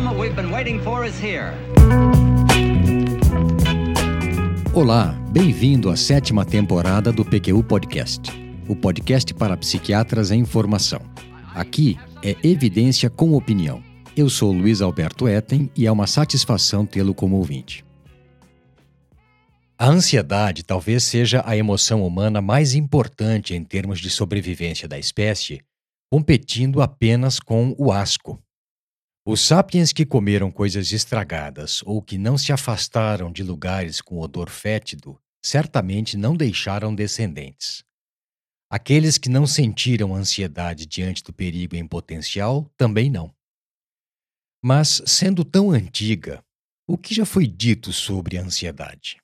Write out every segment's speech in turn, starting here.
moment we've been waiting for is here. Olá, bem-vindo à sétima temporada do PQU Podcast, o podcast para psiquiatras em formação. Aqui é evidência com opinião. Eu sou Luiz Alberto Etten e é uma satisfação tê-lo como ouvinte. A ansiedade talvez seja a emoção humana mais importante em termos de sobrevivência da espécie, competindo apenas com o asco. Os sapiens que comeram coisas estragadas ou que não se afastaram de lugares com odor fétido certamente não deixaram descendentes. Aqueles que não sentiram ansiedade diante do perigo em potencial também não. Mas, sendo tão antiga, o que já foi dito sobre a ansiedade?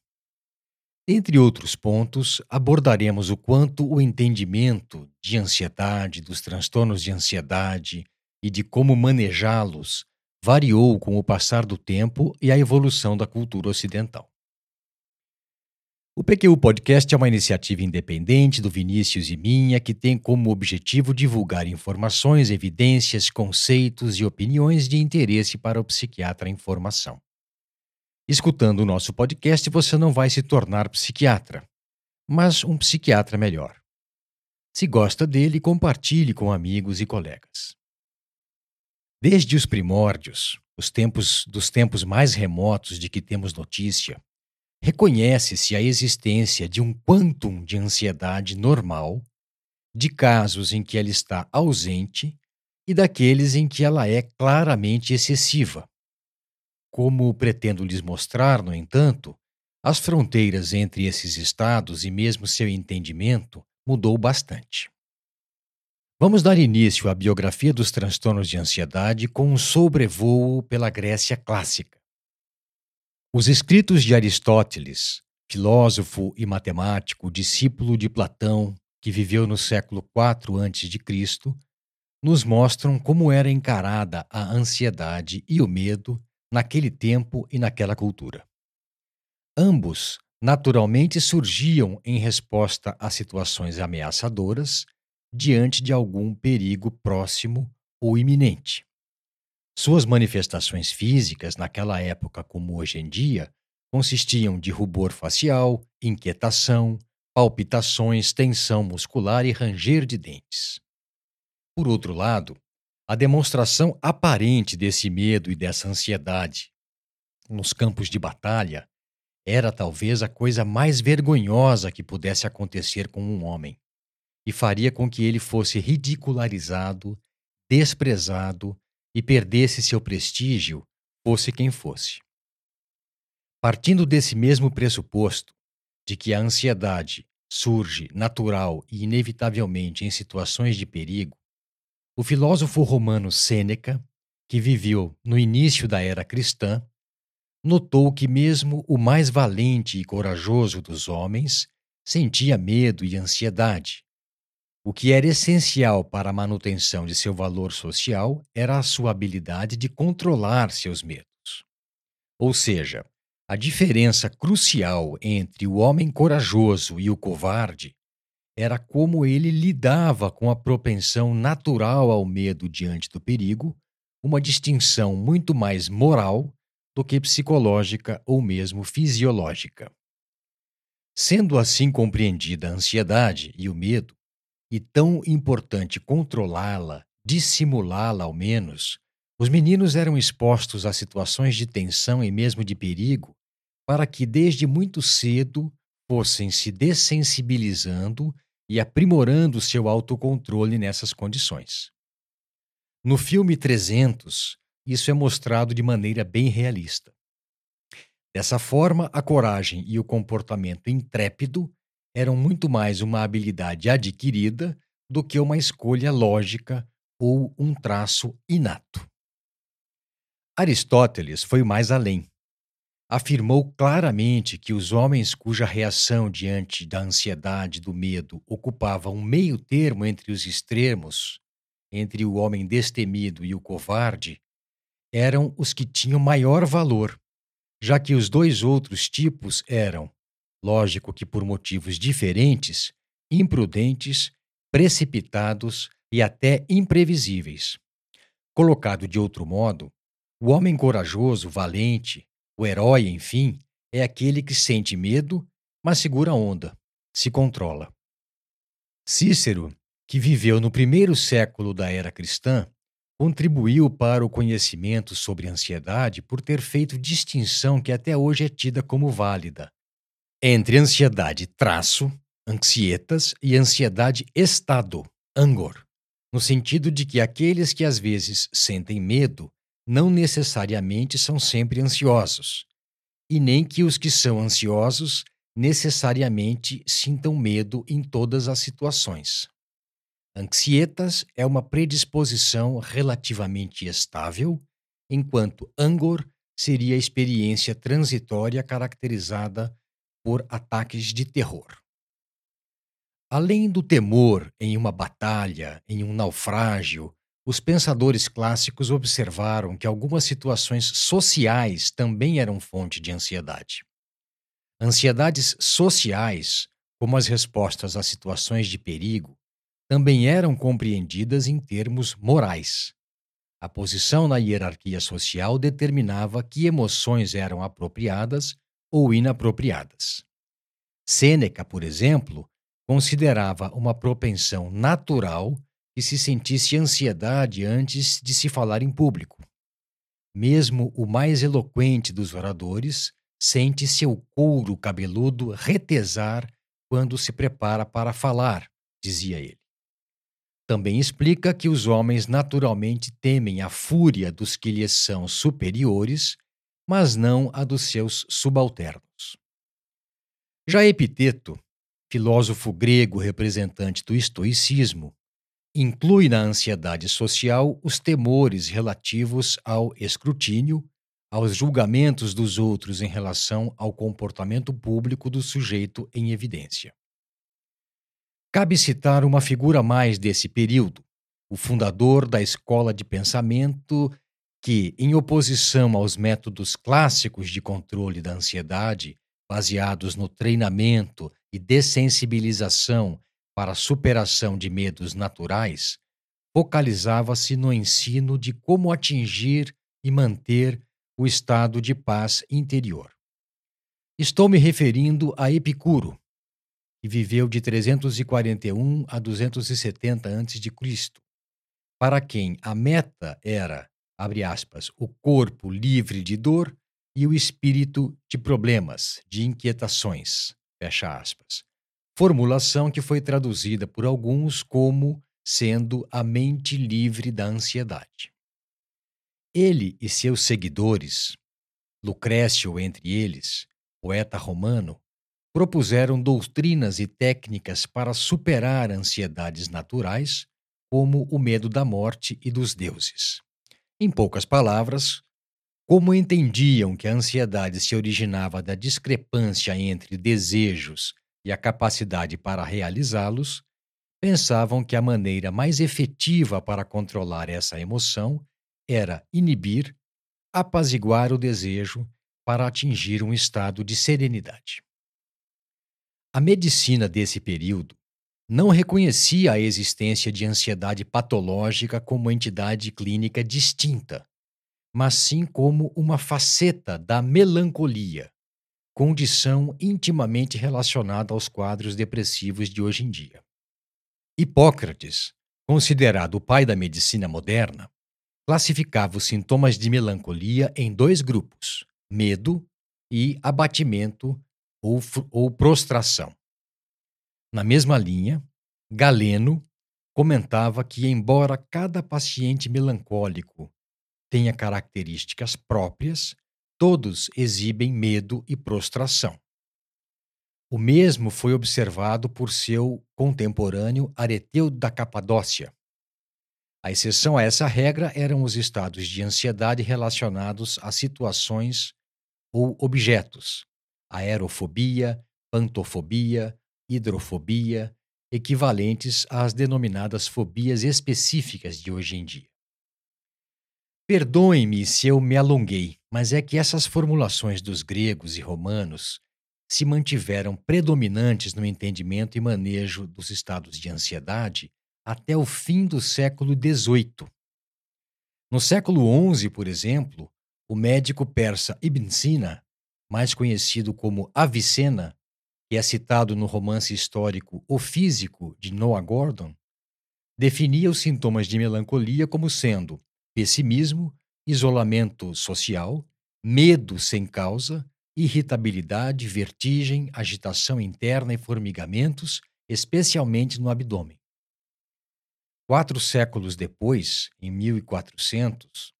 Entre outros pontos, abordaremos o quanto o entendimento de ansiedade, dos transtornos de ansiedade, e de como manejá-los variou com o passar do tempo e a evolução da cultura ocidental. O PQU Podcast é uma iniciativa independente do Vinícius e minha que tem como objetivo divulgar informações, evidências, conceitos e opiniões de interesse para o psiquiatra em formação. Escutando o nosso podcast, você não vai se tornar psiquiatra, mas um psiquiatra melhor. Se gosta dele, compartilhe com amigos e colegas. Desde os primórdios, os tempos dos tempos mais remotos de que temos notícia, reconhece-se a existência de um quantum de ansiedade normal, de casos em que ela está ausente e daqueles em que ela é claramente excessiva. Como pretendo lhes mostrar, no entanto, as fronteiras entre esses estados e mesmo seu entendimento mudou bastante. Vamos dar início à biografia dos transtornos de ansiedade com um sobrevoo pela Grécia clássica. Os escritos de Aristóteles, filósofo e matemático, discípulo de Platão, que viveu no século IV a.C., nos mostram como era encarada a ansiedade e o medo naquele tempo e naquela cultura. Ambos naturalmente surgiam em resposta a situações ameaçadoras diante de algum perigo próximo ou iminente. Suas manifestações físicas, naquela época como hoje em dia, consistiam de rubor facial, inquietação, palpitações, tensão muscular e ranger de dentes. Por outro lado, a demonstração aparente desse medo e dessa ansiedade nos campos de batalha era talvez a coisa mais vergonhosa que pudesse acontecer com um homem e faria com que ele fosse ridicularizado, desprezado e perdesse seu prestígio, fosse quem fosse. Partindo desse mesmo pressuposto, de que a ansiedade surge natural e inevitavelmente em situações de perigo, o filósofo romano Sêneca, que viveu no início da era cristã, notou que mesmo o mais valente e corajoso dos homens sentia medo e ansiedade, o que era essencial para a manutenção de seu valor social era a sua habilidade de controlar seus medos. Ou seja, a diferença crucial entre o homem corajoso e o covarde era como ele lidava com a propensão natural ao medo diante do perigo, uma distinção muito mais moral do que psicológica ou mesmo fisiológica. Sendo assim compreendida a ansiedade e o medo, e tão importante controlá-la, dissimulá-la ao menos, os meninos eram expostos a situações de tensão e mesmo de perigo, para que desde muito cedo fossem se dessensibilizando e aprimorando seu autocontrole nessas condições. No filme 300, isso é mostrado de maneira bem realista. Dessa forma, a coragem e o comportamento intrépido eram muito mais uma habilidade adquirida do que uma escolha lógica ou um traço inato. Aristóteles foi mais além. Afirmou claramente que os homens cuja reação diante da ansiedade e do medo ocupava um meio termo entre os extremos, entre o homem destemido e o covarde, eram os que tinham maior valor, já que os dois outros tipos eram Lógico que por motivos diferentes, imprudentes, precipitados e até imprevisíveis. Colocado de outro modo, O homem corajoso, valente, o herói, enfim, é aquele que sente medo, mas segura a onda, se controla. Cícero, que viveu no primeiro século da era cristã, contribuiu para o conhecimento sobre ansiedade por ter feito distinção que até hoje é tida como válida entre ansiedade traço, ansietas, e ansiedade estado, angor, no sentido de que aqueles que às vezes sentem medo não necessariamente são sempre ansiosos, e nem que os que são ansiosos necessariamente sintam medo em todas as situações. Anxietas é uma predisposição relativamente estável, enquanto angor seria a experiência transitória caracterizada por ataques de terror. Além do temor em uma batalha, em um naufrágio, os pensadores clássicos observaram que algumas situações sociais também eram fonte de ansiedade. Ansiedades sociais, como as respostas a situações de perigo, também eram compreendidas em termos morais. A posição na hierarquia social determinava que emoções eram apropriadas ou inapropriadas. Sêneca, por exemplo, considerava uma propensão natural que se sentisse ansiedade antes de se falar em público. Mesmo o mais eloquente dos oradores sente seu couro cabeludo retesar quando se prepara para falar, dizia ele. Também explica que os homens naturalmente temem a fúria dos que lhes são superiores, mas não a dos seus subalternos. Já Epiteto, filósofo grego representante do estoicismo, inclui na ansiedade social os temores relativos ao escrutínio, aos julgamentos dos outros em relação ao comportamento público do sujeito em evidência. Cabe citar uma figura mais desse período, o fundador da escola de pensamento que, em oposição aos métodos clássicos de controle da ansiedade, baseados no treinamento e dessensibilização para a superação de medos naturais, focalizava-se no ensino de como atingir e manter o estado de paz interior. Estou me referindo a Epicuro, e viveu de 341 a 270 a.C., para quem a meta era, abre aspas, o corpo livre de dor e o espírito de problemas, de inquietações, fecha aspas. Formulação que foi traduzida por alguns como sendo a mente livre da ansiedade. Ele e seus seguidores, Lucrécio entre eles, poeta romano, propuseram doutrinas e técnicas para superar ansiedades naturais, como o medo da morte e dos deuses. Em poucas palavras, como entendiam que a ansiedade se originava da discrepância entre desejos e a capacidade para realizá-los, pensavam que a maneira mais efetiva para controlar essa emoção era inibir, apaziguar o desejo para atingir um estado de serenidade. A medicina desse período não reconhecia a existência de ansiedade patológica como entidade clínica distinta, mas sim como uma faceta da melancolia, condição intimamente relacionada aos quadros depressivos de hoje em dia. Hipócrates, considerado o pai da medicina moderna, classificava os sintomas de melancolia em dois grupos: medo e abatimento ou, ou prostração. Na mesma linha, Galeno comentava que, embora cada paciente melancólico tenha características próprias, todos exibem medo e prostração. O mesmo foi observado por seu contemporâneo Areteu da Capadócia. A exceção a essa regra eram os estados de ansiedade relacionados a situações ou objetos, aerofobia, pantofobia, hidrofobia, equivalentes às denominadas fobias específicas de hoje em dia. Perdoem-me se eu me alonguei, mas é que essas formulações dos gregos e romanos se mantiveram predominantes no entendimento e manejo dos estados de ansiedade até o fim do século XVIII. No século XI, por exemplo, o médico persa Ibn Sina, mais conhecido como Avicena, que é citado no romance histórico O Físico de Noah Gordon, definia os sintomas de melancolia como sendo pessimismo, isolamento social, medo sem causa, irritabilidade, vertigem, agitação interna e formigamentos, especialmente no abdômen. Quatro séculos depois, em 1400,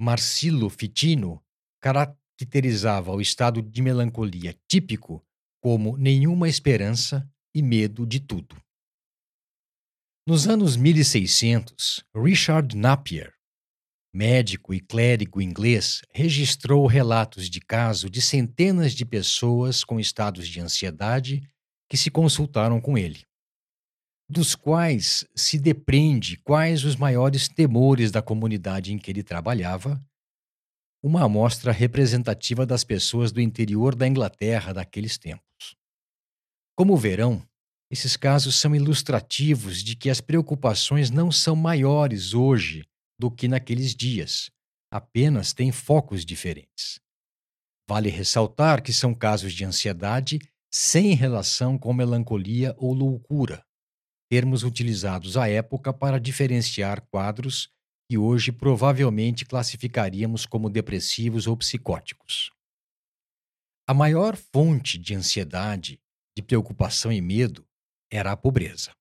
Marcillo Fitino caracterizava o estado de melancolia típico como nenhuma esperança e medo de tudo. Nos anos 1600, Richard Napier, médico e clérigo inglês, registrou relatos de caso de centenas de pessoas com estados de ansiedade que se consultaram com ele, dos quais se depreende quais os maiores temores da comunidade em que ele trabalhava uma amostra representativa das pessoas do interior da Inglaterra daqueles tempos. Como verão, esses casos são ilustrativos de que as preocupações não são maiores hoje do que naqueles dias, apenas têm focos diferentes. Vale ressaltar que são casos de ansiedade sem relação com melancolia ou loucura, termos utilizados à época para diferenciar quadros que hoje provavelmente classificaríamos como depressivos ou psicóticos. A maior fonte de ansiedade, de preocupação e medo era a pobreza.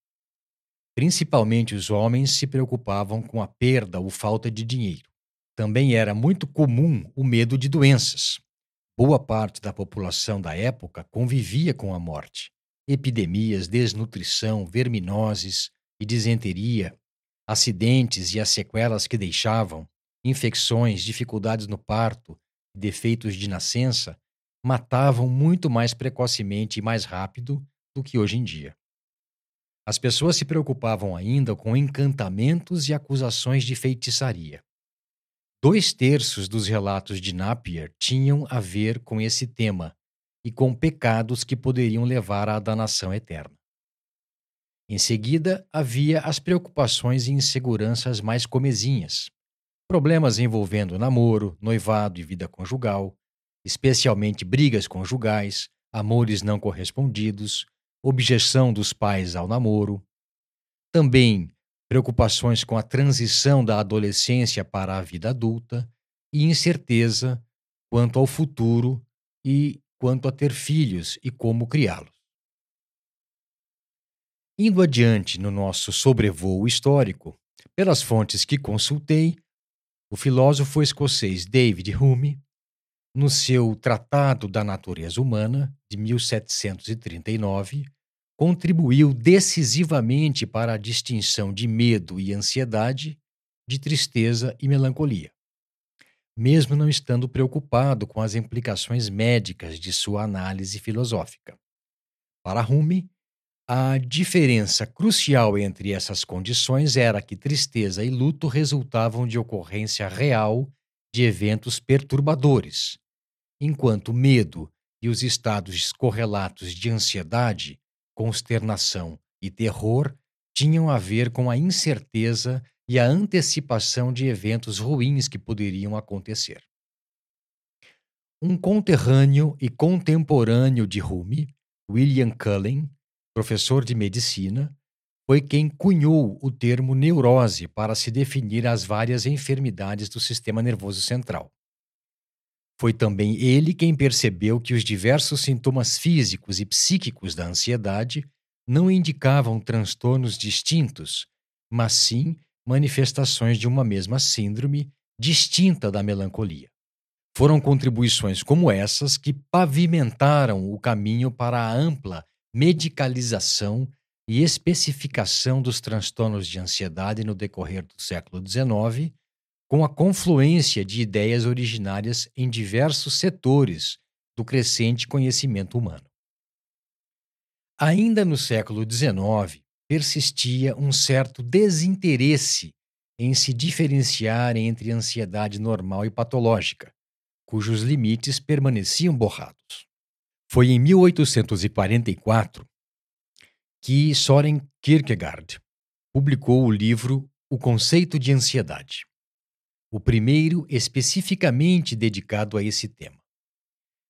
Principalmente os homens se preocupavam com a perda ou falta de dinheiro. Também era muito comum o medo de doenças. Boa parte da população da época convivia com a morte. Epidemias, desnutrição, verminoses e disenteria acidentes e as sequelas que deixavam, infecções, dificuldades no parto, defeitos de nascença, matavam muito mais precocemente e mais rápido do que hoje em dia. As pessoas se preocupavam ainda com encantamentos e acusações de feitiçaria. Dois terços dos relatos de Napier tinham a ver com esse tema e com pecados que poderiam levar à danação eterna. Em seguida, havia as preocupações e inseguranças mais comezinhas. Problemas envolvendo namoro, noivado e vida conjugal, especialmente brigas conjugais, amores não correspondidos, objeção dos pais ao namoro. Também preocupações com a transição da adolescência para a vida adulta e incerteza quanto ao futuro e quanto a ter filhos e como criá-los. Indo adiante no nosso sobrevoo histórico, pelas fontes que consultei, o filósofo escocês David Hume, no seu Tratado da Natureza Humana, de 1739, contribuiu decisivamente para a distinção de medo e ansiedade, de tristeza e melancolia, mesmo não estando preocupado com as implicações médicas de sua análise filosófica. Para Hume, a diferença crucial entre essas condições era que tristeza e luto resultavam de ocorrência real de eventos perturbadores, enquanto medo e os estados correlatos de ansiedade, consternação e terror tinham a ver com a incerteza e a antecipação de eventos ruins que poderiam acontecer. Um conterrâneo e contemporâneo de Rumi, William Cullen, professor de medicina, foi quem cunhou o termo neurose para se definir as várias enfermidades do sistema nervoso central. Foi também ele quem percebeu que os diversos sintomas físicos e psíquicos da ansiedade não indicavam transtornos distintos, mas sim manifestações de uma mesma síndrome distinta da melancolia. Foram contribuições como essas que pavimentaram o caminho para a ampla medicalização e especificação dos transtornos de ansiedade no decorrer do século XIX, com a confluência de ideias originárias em diversos setores do crescente conhecimento humano. Ainda no século XIX, persistia um certo desinteresse em se diferenciar entre ansiedade normal e patológica, cujos limites permaneciam borrados. Foi em 1844 que Soren Kierkegaard publicou o livro O Conceito de Ansiedade. o primeiro especificamente dedicado a esse tema.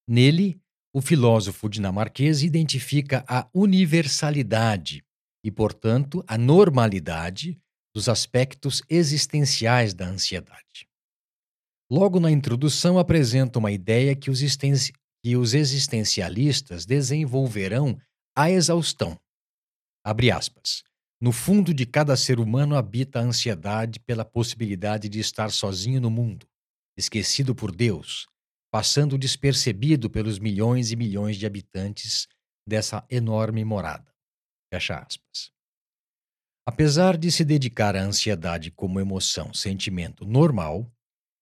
Nele, o filósofo dinamarquês identifica a universalidade e, portanto, a normalidade dos aspectos existenciais da ansiedade. Logo na introdução, apresenta uma ideia que os, que os existencialistas desenvolverão à exaustão. Abre aspas. No fundo de cada ser humano habita a ansiedade pela possibilidade de estar sozinho no mundo, esquecido por Deus, passando despercebido pelos milhões e milhões de habitantes dessa enorme morada. Fecha aspas. Apesar de se dedicar à ansiedade como emoção, sentimento normal,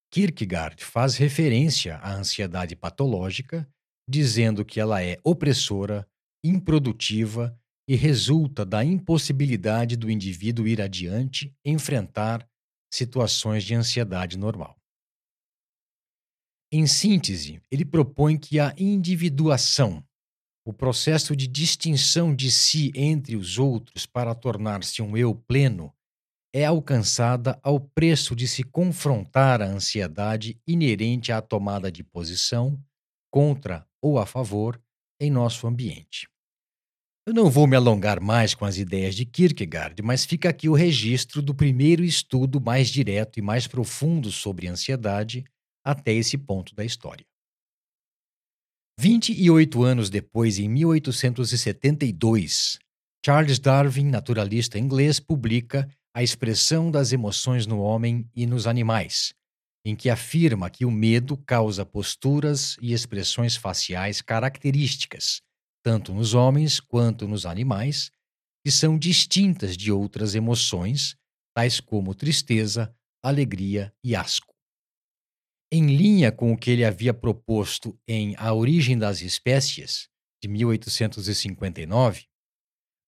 Kierkegaard faz referência à ansiedade patológica, dizendo que ela é opressora, improdutiva e resulta da impossibilidade do indivíduo ir adiante, enfrentar situações de ansiedade normal. Em síntese, ele propõe que a individuação, o processo de distinção de si entre os outros para tornar-se um eu pleno, é alcançada ao preço de se confrontar a ansiedade inerente à tomada de posição contra ou a favor em nosso ambiente. Eu não vou me alongar mais com as ideias de Kierkegaard, mas fica aqui o registro do primeiro estudo mais direto e mais profundo sobre ansiedade até esse ponto da história. 28 anos depois, em 1872, Charles Darwin, naturalista inglês, publica A Expressão das Emoções no Homem e nos Animais, em que afirma que o medo causa posturas e expressões faciais características tanto nos homens quanto nos animais, que são distintas de outras emoções, tais como tristeza, alegria e asco. Em linha com o que ele havia proposto em A Origem das Espécies, de 1859,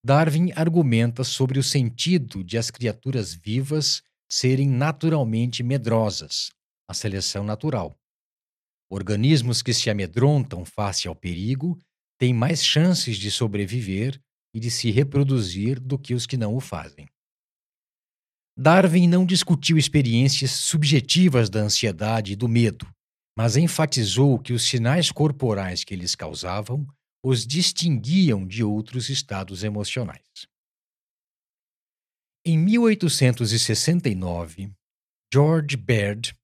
Darwin argumenta sobre o sentido de as criaturas vivas serem naturalmente medrosas, a seleção natural. Organismos que se amedrontam face ao perigo têm mais chances de sobreviver e de se reproduzir do que os que não o fazem. Darwin não discutiu experiências subjetivas da ansiedade e do medo, mas enfatizou que os sinais corporais que eles causavam os distinguiam de outros estados emocionais. Em 1869, George Baird,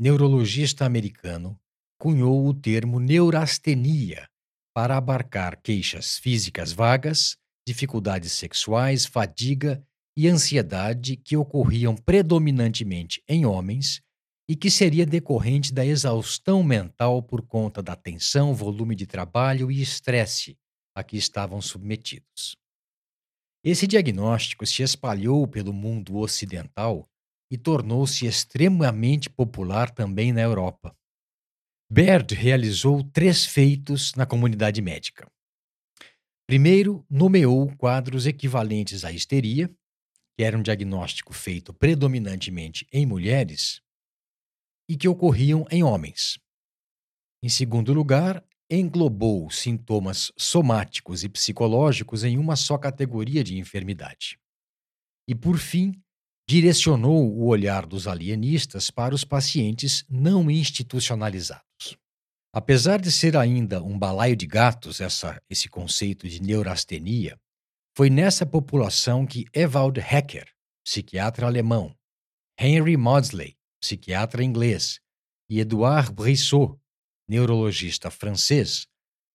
neurologista americano, cunhou o termo neurastenia para abarcar queixas físicas vagas, dificuldades sexuais, fadiga e ansiedade que ocorriam predominantemente em homens e que seria decorrente da exaustão mental por conta da tensão, volume de trabalho e estresse a que estavam submetidos. Esse diagnóstico se espalhou pelo mundo ocidental e tornou-se extremamente popular também na Europa. Baird realizou três feitos na comunidade médica. Primeiro, nomeou quadros equivalentes à histeria, que era um diagnóstico feito predominantemente em mulheres e que ocorriam em homens. Em segundo lugar, englobou sintomas somáticos e psicológicos em uma só categoria de enfermidade. E, por fim, direcionou o olhar dos alienistas para os pacientes não institucionalizados. Apesar de ser ainda um balaio de gatos essa, esse conceito de neurastenia, foi nessa população que Ewald Hecker, psiquiatra alemão, Henry Maudsley, psiquiatra inglês, e Edouard Brissot, neurologista francês,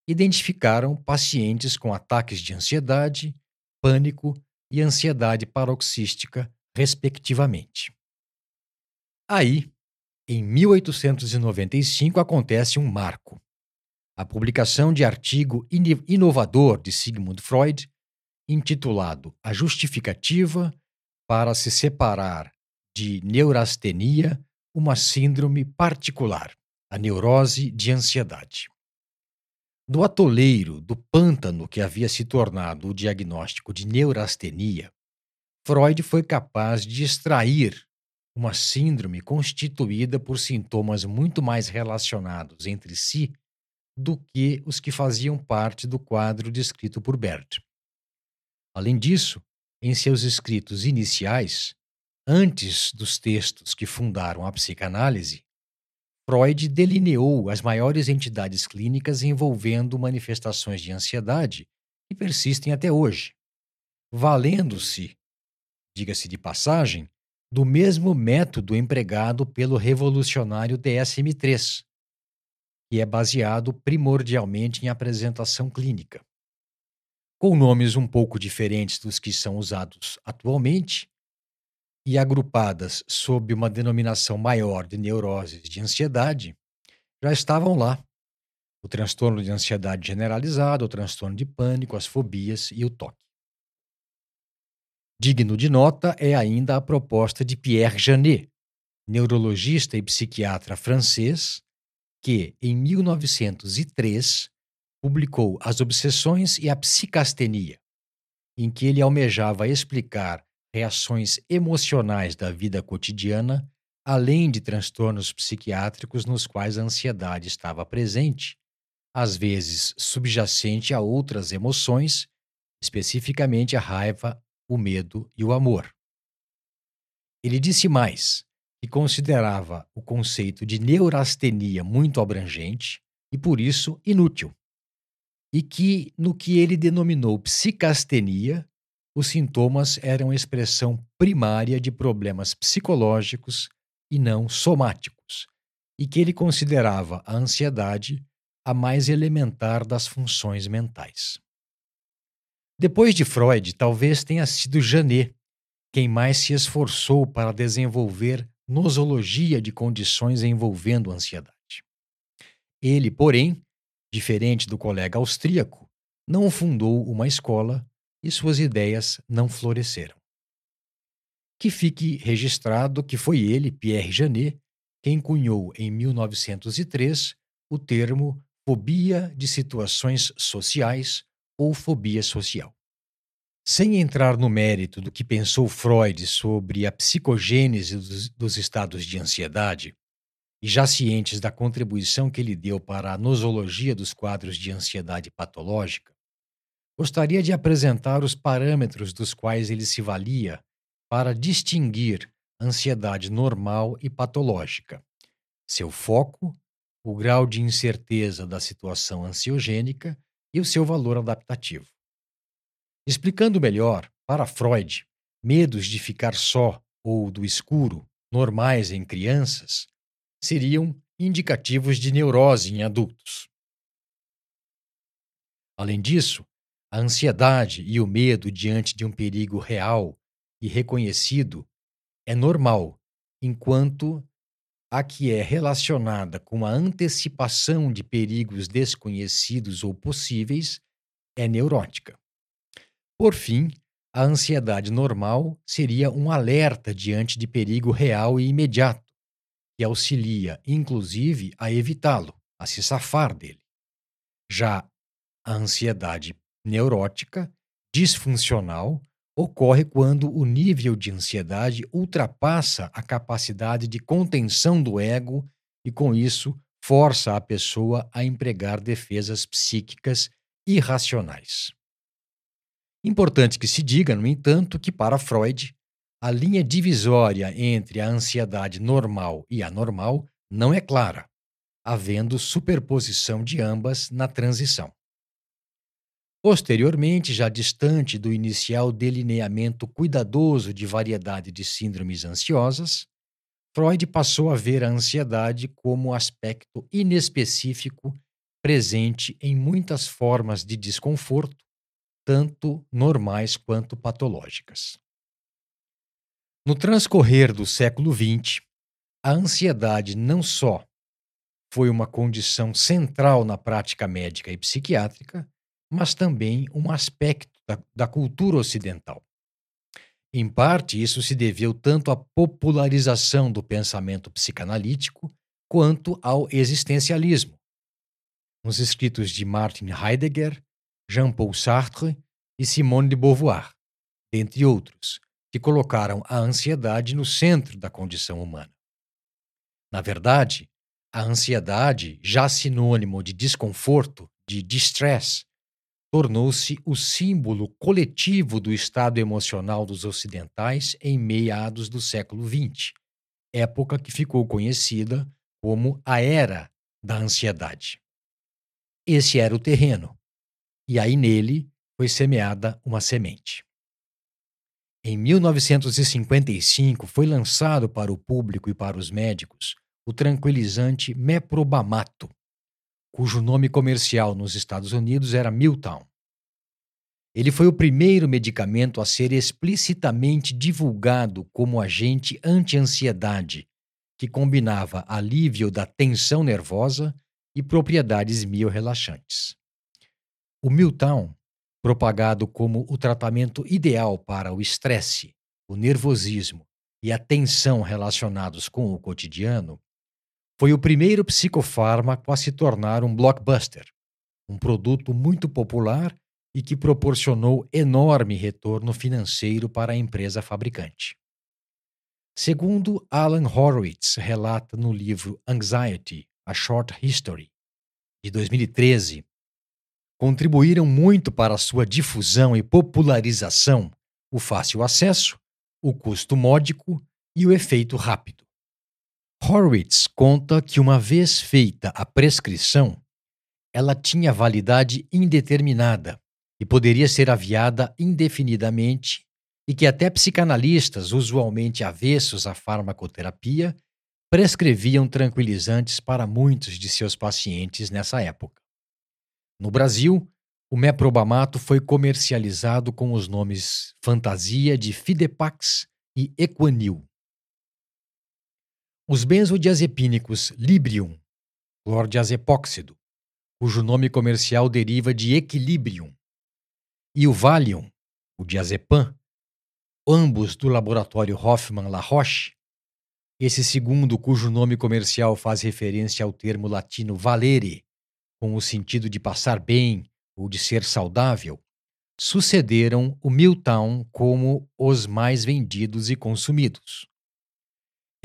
identificaram pacientes com ataques de ansiedade, pânico e ansiedade paroxística, respectivamente. Aí, em 1895 acontece um marco. A publicação de artigo inovador de Sigmund Freud, intitulado A Justificativa para se separar de neurastenia, uma síndrome particular, a neurose de ansiedade. Do atoleiro, do pântano que havia se tornado o diagnóstico de neurastenia, Freud foi capaz de extrair uma síndrome constituída por sintomas muito mais relacionados entre si do que os que faziam parte do quadro descrito por Bert. Além disso, em seus escritos iniciais, Antes dos textos que fundaram a psicanálise, Freud delineou as maiores entidades clínicas envolvendo manifestações de ansiedade que persistem até hoje, valendo-se, diga-se de passagem, do mesmo método empregado pelo revolucionário DSM-3, que é baseado primordialmente em apresentação clínica. Com nomes um pouco diferentes dos que são usados atualmente e agrupadas sob uma denominação maior de neuroses de ansiedade, já estavam lá o transtorno de ansiedade generalizada, o transtorno de pânico, as fobias e o toque. Digno de nota é ainda a proposta de Pierre Janet, neurologista e psiquiatra francês, que, em 1903, publicou As Obsessões e a Psicastenia, em que ele almejava explicar reações emocionais da vida cotidiana, além de transtornos psiquiátricos nos quais a ansiedade estava presente, às vezes subjacente a outras emoções, especificamente a raiva, o medo e o amor. Ele disse mais que considerava o conceito de neurastenia muito abrangente e, por isso, inútil, e que, no que ele denominou psicastenia, os sintomas eram expressão primária de problemas psicológicos e não somáticos, e que ele considerava a ansiedade a mais elementar das funções mentais. Depois de Freud, talvez tenha sido Janet quem mais se esforçou para desenvolver nosologia de condições envolvendo ansiedade. Ele, porém, diferente do colega austríaco, não fundou uma escola e suas ideias não floresceram. Que fique registrado que foi ele, Pierre Janet, quem cunhou em 1903 o termo fobia de situações sociais ou fobia social. Sem entrar no mérito do que pensou Freud sobre a psicogênese dos, dos estados de ansiedade, e já cientes da contribuição que ele deu para a nosologia dos quadros de ansiedade patológica, gostaria de apresentar os parâmetros dos quais ele se valia para distinguir ansiedade normal e patológica, seu foco, o grau de incerteza da situação ansiogênica e o seu valor adaptativo. Explicando melhor, para Freud, medos de ficar só ou do escuro, normais em crianças, seriam indicativos de neurose em adultos. Além disso, a ansiedade e o medo diante de um perigo real e reconhecido é normal, enquanto a que é relacionada com a antecipação de perigos desconhecidos ou possíveis é neurótica. Por fim, a ansiedade normal seria um alerta diante de perigo real e imediato, que auxilia, inclusive, a evitá-lo, a se safar dele. Já a ansiedade neurótica, disfuncional, ocorre quando o nível de ansiedade ultrapassa a capacidade de contenção do ego e, com isso, força a pessoa a empregar defesas psíquicas irracionais. Importante que se diga, no entanto, que para Freud, a linha divisória entre a ansiedade normal e anormal não é clara, havendo superposição de ambas na transição. Posteriormente, já distante do inicial delineamento cuidadoso de variedade de síndromes ansiosas, Freud passou a ver a ansiedade como aspecto inespecífico presente em muitas formas de desconforto, tanto normais quanto patológicas. No transcorrer do século XX, a ansiedade não só foi uma condição central na prática médica e psiquiátrica, mas também um aspecto da, da cultura ocidental. Em parte, isso se deveu tanto à popularização do pensamento psicanalítico quanto ao existencialismo. Nos escritos de Martin Heidegger, Jean-Paul Sartre e Simone de Beauvoir, dentre outros, que colocaram a ansiedade no centro da condição humana. Na verdade, a ansiedade, já sinônimo de desconforto, de distress, tornou-se o símbolo coletivo do estado emocional dos ocidentais em meados do século XX, época que ficou conhecida como a Era da Ansiedade. Esse era o terreno, e aí nele foi semeada uma semente. Em 1955 foi lançado para o público e para os médicos o tranquilizante meprobamato, cujo nome comercial nos Estados Unidos era Miltown. Ele foi o primeiro medicamento a ser explicitamente divulgado como agente anti-ansiedade, que combinava alívio da tensão nervosa e propriedades miorrelaxantes. O Miltown propagado como o tratamento ideal para o estresse, o nervosismo e a tensão relacionados com o cotidiano, foi o primeiro psicofármaco a se tornar um blockbuster, um produto muito popular e que proporcionou enorme retorno financeiro para a empresa fabricante. Segundo Alan Horowitz relata no livro Anxiety: A Short History, de 2013, contribuíram muito para sua difusão e popularização o fácil acesso, o custo módico e o efeito rápido. Horwitz conta que uma vez feita a prescrição, ela tinha validade indeterminada e poderia ser aviada indefinidamente e que até psicanalistas, usualmente avessos à farmacoterapia, prescreviam tranquilizantes para muitos de seus pacientes nessa época. No Brasil, o meprobamato foi comercializado com os nomes fantasia de Fidepax e Equanil. Os benzodiazepínicos Librium, clordiazepóxido, cujo nome comercial deriva de Equilibrium, e o Valium, o diazepam, ambos do laboratório Hoffmann-La Roche, esse segundo, cujo nome comercial faz referência ao termo latino valere, com o sentido de passar bem ou de ser saudável, sucederam o Miltown como os mais vendidos e consumidos.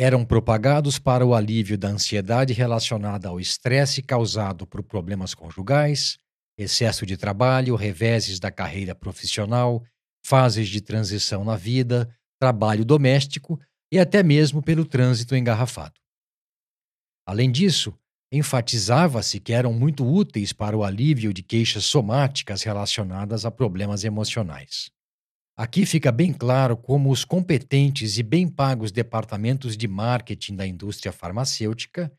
Eram propagados para o alívio da ansiedade relacionada ao estresse causado por problemas conjugais, excesso de trabalho, reveses da carreira profissional, fases de transição na vida, trabalho doméstico e até mesmo pelo trânsito engarrafado. Além disso, enfatizava-se que eram muito úteis para o alívio de queixas somáticas relacionadas a problemas emocionais. Aqui fica bem claro como os competentes e bem pagos departamentos de marketing da indústria farmacêutica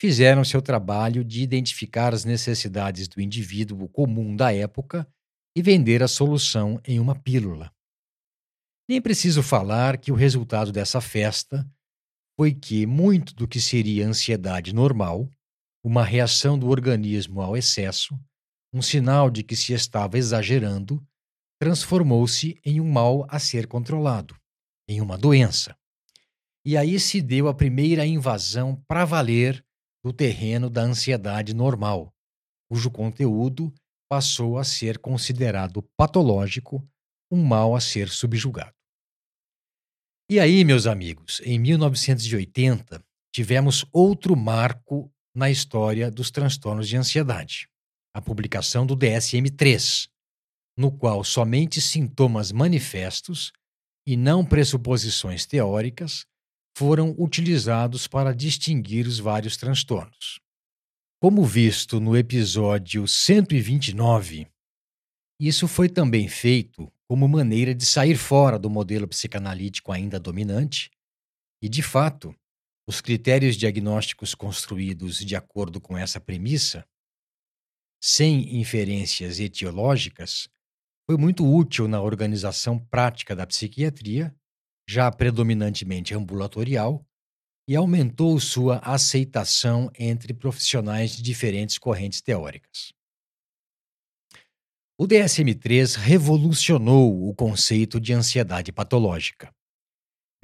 fizeram seu trabalho de identificar as necessidades do indivíduo comum da época e vender a solução em uma pílula. Nem preciso falar que o resultado dessa festa foi que muito do que seria ansiedade normal uma reação do organismo ao excesso, um sinal de que se estava exagerando, transformou-se em um mal a ser controlado, em uma doença. E aí se deu a primeira invasão para valer do terreno da ansiedade normal, cujo conteúdo passou a ser considerado patológico, um mal a ser subjugado. E aí, meus amigos, em 1980, tivemos outro marco na história dos transtornos de ansiedade, a publicação do DSM-3, no qual somente sintomas manifestos e não pressuposições teóricas foram utilizados para distinguir os vários transtornos. Como visto no episódio 129, isso foi também feito como maneira de sair fora do modelo psicanalítico ainda dominante e, de fato, os critérios diagnósticos construídos de acordo com essa premissa, sem inferências etiológicas, foi muito útil na organização prática da psiquiatria, já predominantemente ambulatorial, e aumentou sua aceitação entre profissionais de diferentes correntes teóricas. O DSM-3 revolucionou o conceito de ansiedade patológica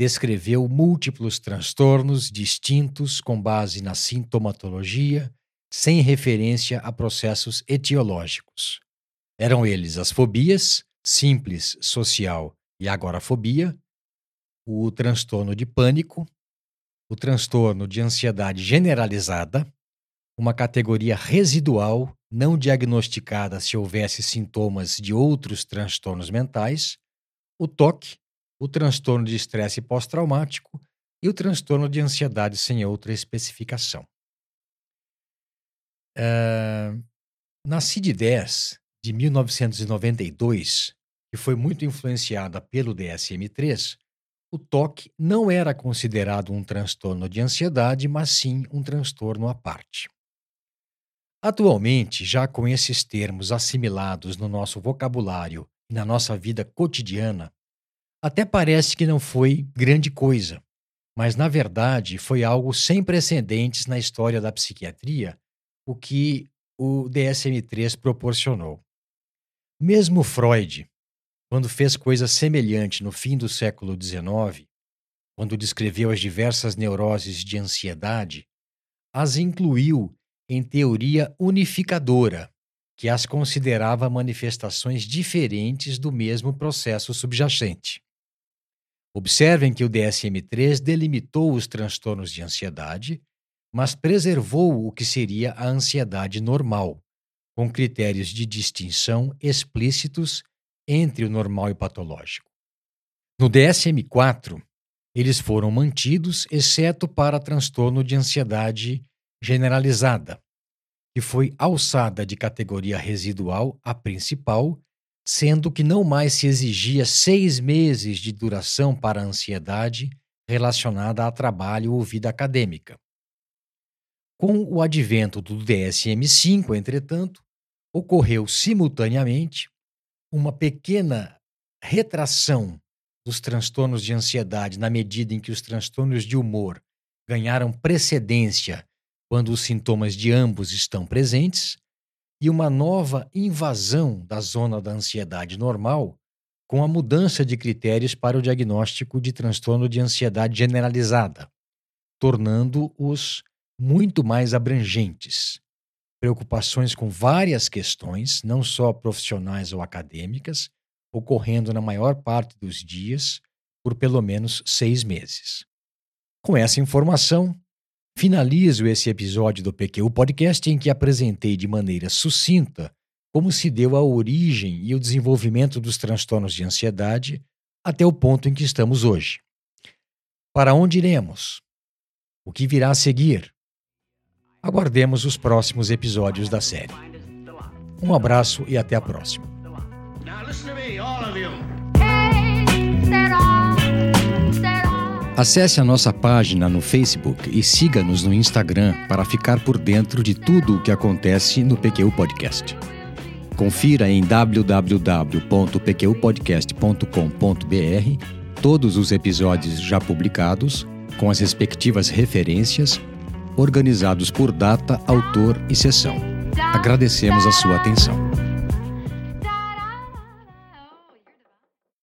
descreveu múltiplos transtornos distintos com base na sintomatologia, sem referência a processos etiológicos. Eram eles as fobias, simples, social e agorafobia, o transtorno de pânico, o transtorno de ansiedade generalizada, uma categoria residual não diagnosticada se houvesse sintomas de outros transtornos mentais, o TOC, o transtorno de estresse pós-traumático e o transtorno de ansiedade sem outra especificação. Uh, na CID-10 de 1992, que foi muito influenciada pelo DSM-3, o TOC não era considerado um transtorno de ansiedade, mas sim um transtorno à parte. Atualmente, já com esses termos assimilados no nosso vocabulário e na nossa vida cotidiana, até parece que não foi grande coisa, mas na verdade foi algo sem precedentes na história da psiquiatria, o que o DSM-3 proporcionou. Mesmo Freud, quando fez coisa semelhante no fim do século XIX, quando descreveu as diversas neuroses de ansiedade, as incluiu em teoria unificadora, que as considerava manifestações diferentes do mesmo processo subjacente. Observem que o DSM-3 delimitou os transtornos de ansiedade, mas preservou o que seria a ansiedade normal, com critérios de distinção explícitos entre o normal e patológico. No DSM-4, eles foram mantidos, exceto para transtorno de ansiedade generalizada, que foi alçada de categoria residual a principal, sendo que não mais se exigia seis meses de duração para a ansiedade relacionada a trabalho ou vida acadêmica. Com o advento do DSM-5, entretanto, ocorreu simultaneamente uma pequena retração dos transtornos de ansiedade na medida em que os transtornos de humor ganharam precedência quando os sintomas de ambos estão presentes, e uma nova invasão da zona da ansiedade normal com a mudança de critérios para o diagnóstico de transtorno de ansiedade generalizada, tornando-os muito mais abrangentes. Preocupações com várias questões, não só profissionais ou acadêmicas, ocorrendo na maior parte dos dias por pelo menos seis meses. Com essa informação, Finalizo esse episódio do PQ Podcast em que apresentei de maneira sucinta como se deu a origem e o desenvolvimento dos transtornos de ansiedade até o ponto em que estamos hoje. Para onde iremos? O que virá a seguir? Aguardemos os próximos episódios da série. Um abraço e até a próxima. Acesse a nossa página no Facebook e siga-nos no Instagram para ficar por dentro de tudo o que acontece no PQ Podcast. Confira em www.pqpodcast.com.br todos os episódios já publicados, com as respectivas referências, organizados por data, autor e sessão. Agradecemos a sua atenção.